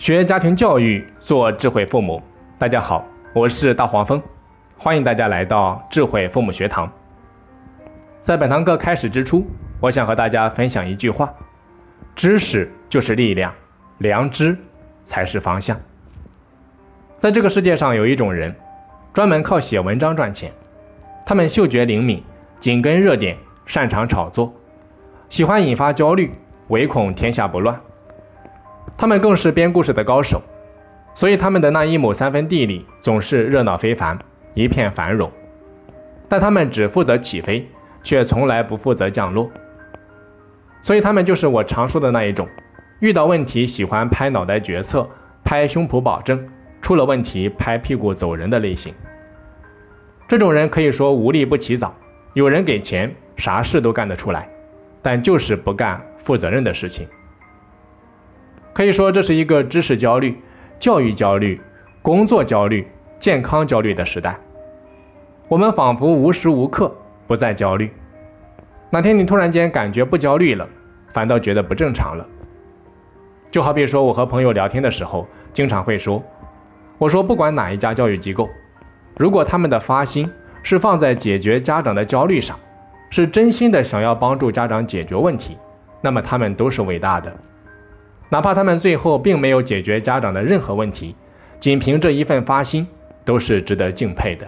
学家庭教育，做智慧父母。大家好，我是大黄蜂，欢迎大家来到智慧父母学堂。在本堂课开始之初，我想和大家分享一句话：知识就是力量，良知才是方向。在这个世界上，有一种人，专门靠写文章赚钱。他们嗅觉灵敏，紧跟热点，擅长炒作，喜欢引发焦虑，唯恐天下不乱。他们更是编故事的高手，所以他们的那一亩三分地里总是热闹非凡，一片繁荣。但他们只负责起飞，却从来不负责降落。所以他们就是我常说的那一种，遇到问题喜欢拍脑袋决策，拍胸脯保证，出了问题拍屁股走人的类型。这种人可以说无利不起早，有人给钱，啥事都干得出来，但就是不干负责任的事情。可以说，这是一个知识焦虑、教育焦虑、工作焦虑、健康焦虑的时代。我们仿佛无时无刻不在焦虑。哪天你突然间感觉不焦虑了，反倒觉得不正常了。就好比说，我和朋友聊天的时候，经常会说：“我说，不管哪一家教育机构，如果他们的发心是放在解决家长的焦虑上，是真心的想要帮助家长解决问题，那么他们都是伟大的。”哪怕他们最后并没有解决家长的任何问题，仅凭这一份发心，都是值得敬佩的。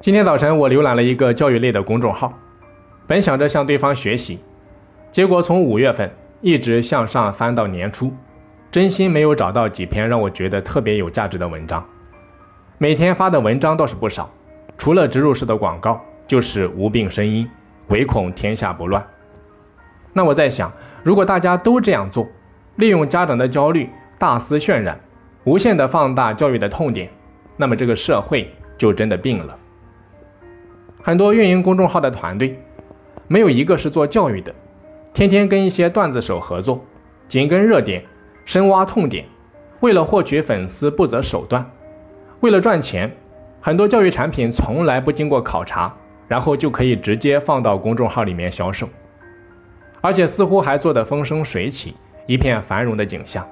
今天早晨我浏览了一个教育类的公众号，本想着向对方学习，结果从五月份一直向上翻到年初，真心没有找到几篇让我觉得特别有价值的文章。每天发的文章倒是不少，除了植入式的广告，就是无病呻吟，唯恐天下不乱。那我在想。如果大家都这样做，利用家长的焦虑大肆渲染，无限的放大教育的痛点，那么这个社会就真的病了。很多运营公众号的团队，没有一个是做教育的，天天跟一些段子手合作，紧跟热点，深挖痛点，为了获取粉丝不择手段，为了赚钱，很多教育产品从来不经过考察，然后就可以直接放到公众号里面销售。而且似乎还做得风生水起，一片繁荣的景象，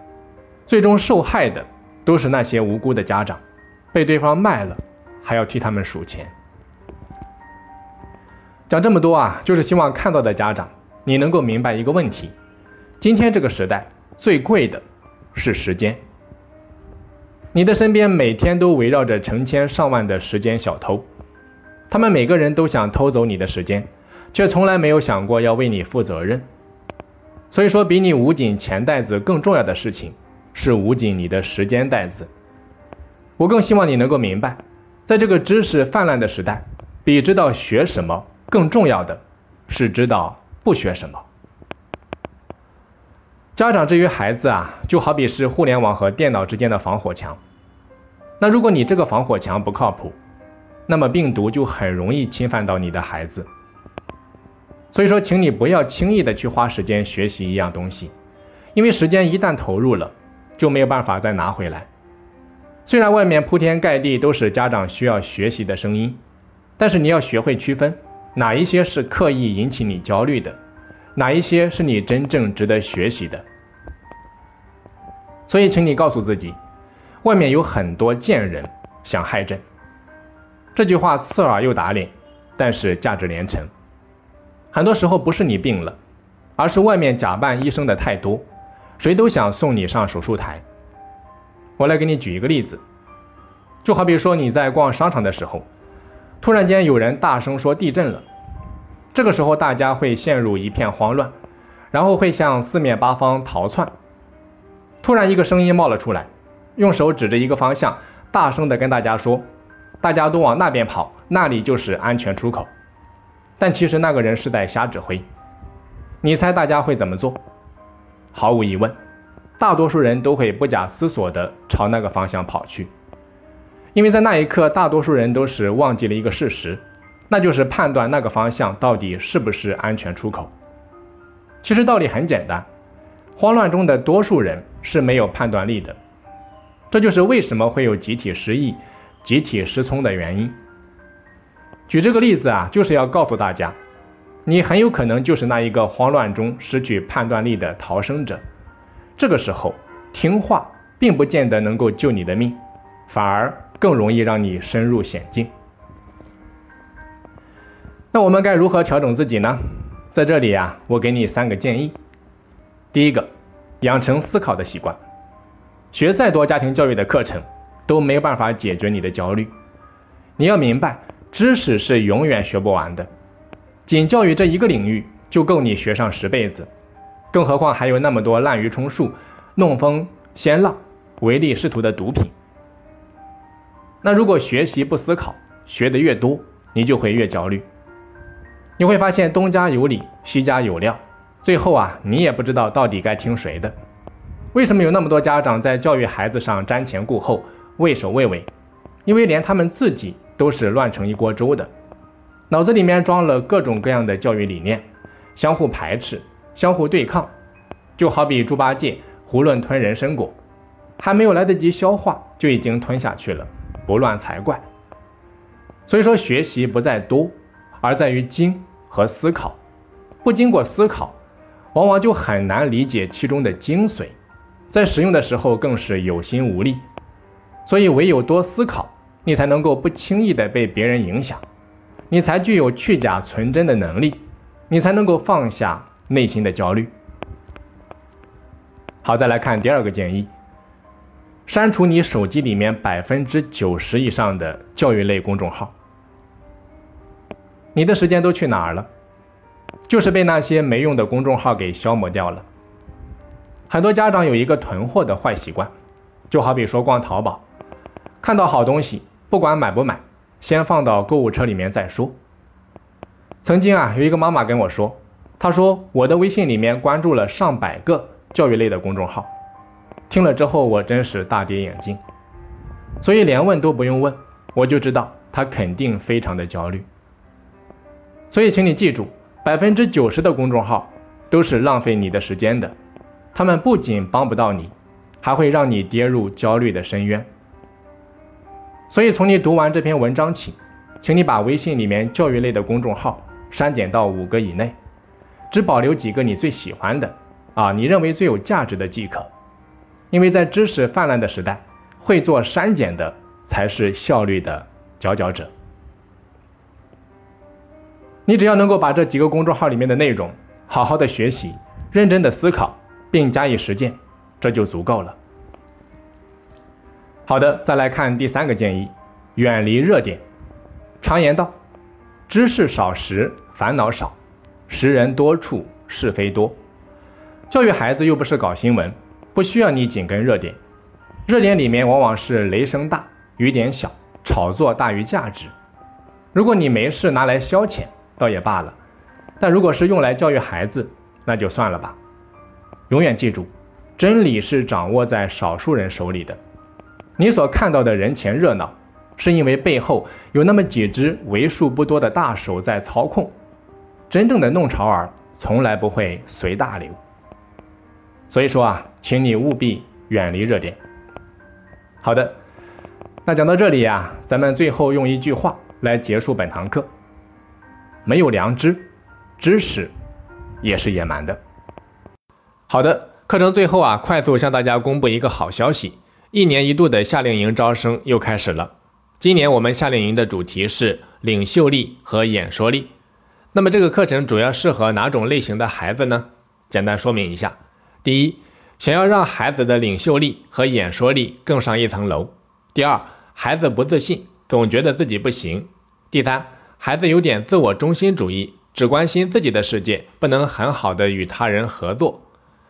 最终受害的都是那些无辜的家长，被对方卖了，还要替他们数钱。讲这么多啊，就是希望看到的家长，你能够明白一个问题：今天这个时代最贵的是时间。你的身边每天都围绕着成千上万的时间小偷，他们每个人都想偷走你的时间。却从来没有想过要为你负责任，所以说，比你捂紧钱袋子更重要的事情，是捂紧你的时间袋子。我更希望你能够明白，在这个知识泛滥的时代，比知道学什么更重要的，是知道不学什么。家长至于孩子啊，就好比是互联网和电脑之间的防火墙。那如果你这个防火墙不靠谱，那么病毒就很容易侵犯到你的孩子。所以说，请你不要轻易的去花时间学习一样东西，因为时间一旦投入了，就没有办法再拿回来。虽然外面铺天盖地都是家长需要学习的声音，但是你要学会区分哪一些是刻意引起你焦虑的，哪一些是你真正值得学习的。所以，请你告诉自己，外面有很多贱人想害朕。这句话刺耳又打脸，但是价值连城。很多时候不是你病了，而是外面假扮医生的太多，谁都想送你上手术台。我来给你举一个例子，就好比说你在逛商场的时候，突然间有人大声说地震了，这个时候大家会陷入一片慌乱，然后会向四面八方逃窜。突然一个声音冒了出来，用手指着一个方向，大声的跟大家说：“大家都往那边跑，那里就是安全出口。”但其实那个人是在瞎指挥，你猜大家会怎么做？毫无疑问，大多数人都会不假思索地朝那个方向跑去，因为在那一刻，大多数人都是忘记了一个事实，那就是判断那个方向到底是不是安全出口。其实道理很简单，慌乱中的多数人是没有判断力的，这就是为什么会有集体失忆、集体失聪的原因。举这个例子啊，就是要告诉大家，你很有可能就是那一个慌乱中失去判断力的逃生者，这个时候听话并不见得能够救你的命，反而更容易让你深入险境。那我们该如何调整自己呢？在这里啊，我给你三个建议。第一个，养成思考的习惯。学再多家庭教育的课程，都没有办法解决你的焦虑。你要明白，知识是永远学不完的。仅教育这一个领域，就够你学上十辈子。更何况还有那么多滥竽充数、弄风掀浪、唯利是图的毒品。那如果学习不思考，学的越多，你就会越焦虑。你会发现东家有理，西家有料，最后啊，你也不知道到底该听谁的。为什么有那么多家长在教育孩子上瞻前顾后、畏首畏尾？因为连他们自己都是乱成一锅粥的，脑子里面装了各种各样的教育理念，相互排斥、相互对抗，就好比猪八戒囫囵吞人参果，还没有来得及消化，就已经吞下去了，不乱才怪。所以说，学习不在多，而在于精。和思考，不经过思考，往往就很难理解其中的精髓，在使用的时候更是有心无力。所以唯有多思考，你才能够不轻易的被别人影响，你才具有去假存真的能力，你才能够放下内心的焦虑。好，再来看第二个建议：删除你手机里面百分之九十以上的教育类公众号。你的时间都去哪儿了？就是被那些没用的公众号给消磨掉了。很多家长有一个囤货的坏习惯，就好比说逛淘宝，看到好东西，不管买不买，先放到购物车里面再说。曾经啊，有一个妈妈跟我说，她说我的微信里面关注了上百个教育类的公众号，听了之后我真是大跌眼镜，所以连问都不用问，我就知道她肯定非常的焦虑。所以，请你记住，百分之九十的公众号都是浪费你的时间的，他们不仅帮不到你，还会让你跌入焦虑的深渊。所以，从你读完这篇文章起，请你把微信里面教育类的公众号删减到五个以内，只保留几个你最喜欢的，啊，你认为最有价值的即可。因为在知识泛滥的时代，会做删减的才是效率的佼佼者。你只要能够把这几个公众号里面的内容好好的学习，认真的思考，并加以实践，这就足够了。好的，再来看第三个建议：远离热点。常言道，知识少时烦恼少，识人多处是非多。教育孩子又不是搞新闻，不需要你紧跟热点。热点里面往往是雷声大雨点小，炒作大于价值。如果你没事拿来消遣，倒也罢了，但如果是用来教育孩子，那就算了吧。永远记住，真理是掌握在少数人手里的。你所看到的人前热闹，是因为背后有那么几只为数不多的大手在操控。真正的弄潮儿从来不会随大流。所以说啊，请你务必远离热点。好的，那讲到这里呀，咱们最后用一句话来结束本堂课。没有良知，知识也是野蛮的。好的，课程最后啊，快速向大家公布一个好消息：一年一度的夏令营招生又开始了。今年我们夏令营的主题是领袖力和演说力。那么这个课程主要适合哪种类型的孩子呢？简单说明一下：第一，想要让孩子的领袖力和演说力更上一层楼；第二，孩子不自信，总觉得自己不行；第三。孩子有点自我中心主义，只关心自己的世界，不能很好的与他人合作。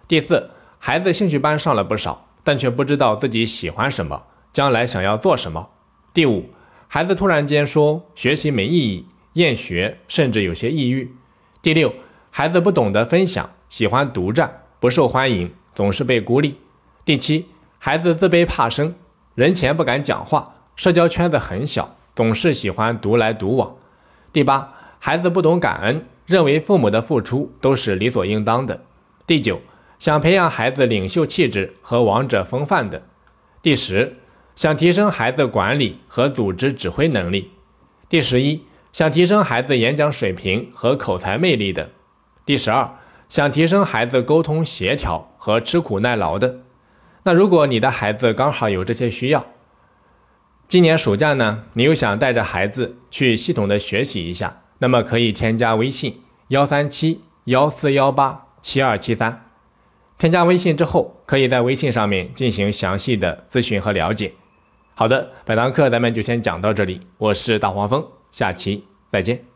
第四，孩子兴趣班上了不少，但却不知道自己喜欢什么，将来想要做什么。第五，孩子突然间说学习没意义，厌学，甚至有些抑郁。第六，孩子不懂得分享，喜欢独占，不受欢迎，总是被孤立。第七，孩子自卑怕生，人前不敢讲话，社交圈子很小，总是喜欢独来独往。第八，孩子不懂感恩，认为父母的付出都是理所应当的。第九，想培养孩子领袖气质和王者风范的。第十，想提升孩子管理和组织指挥能力。第十一，想提升孩子演讲水平和口才魅力的。第十二，想提升孩子沟通协调和吃苦耐劳的。那如果你的孩子刚好有这些需要，今年暑假呢，你又想带着孩子去系统的学习一下，那么可以添加微信幺三七幺四幺八七二七三。添加微信之后，可以在微信上面进行详细的咨询和了解。好的，本堂课咱们就先讲到这里，我是大黄蜂，下期再见。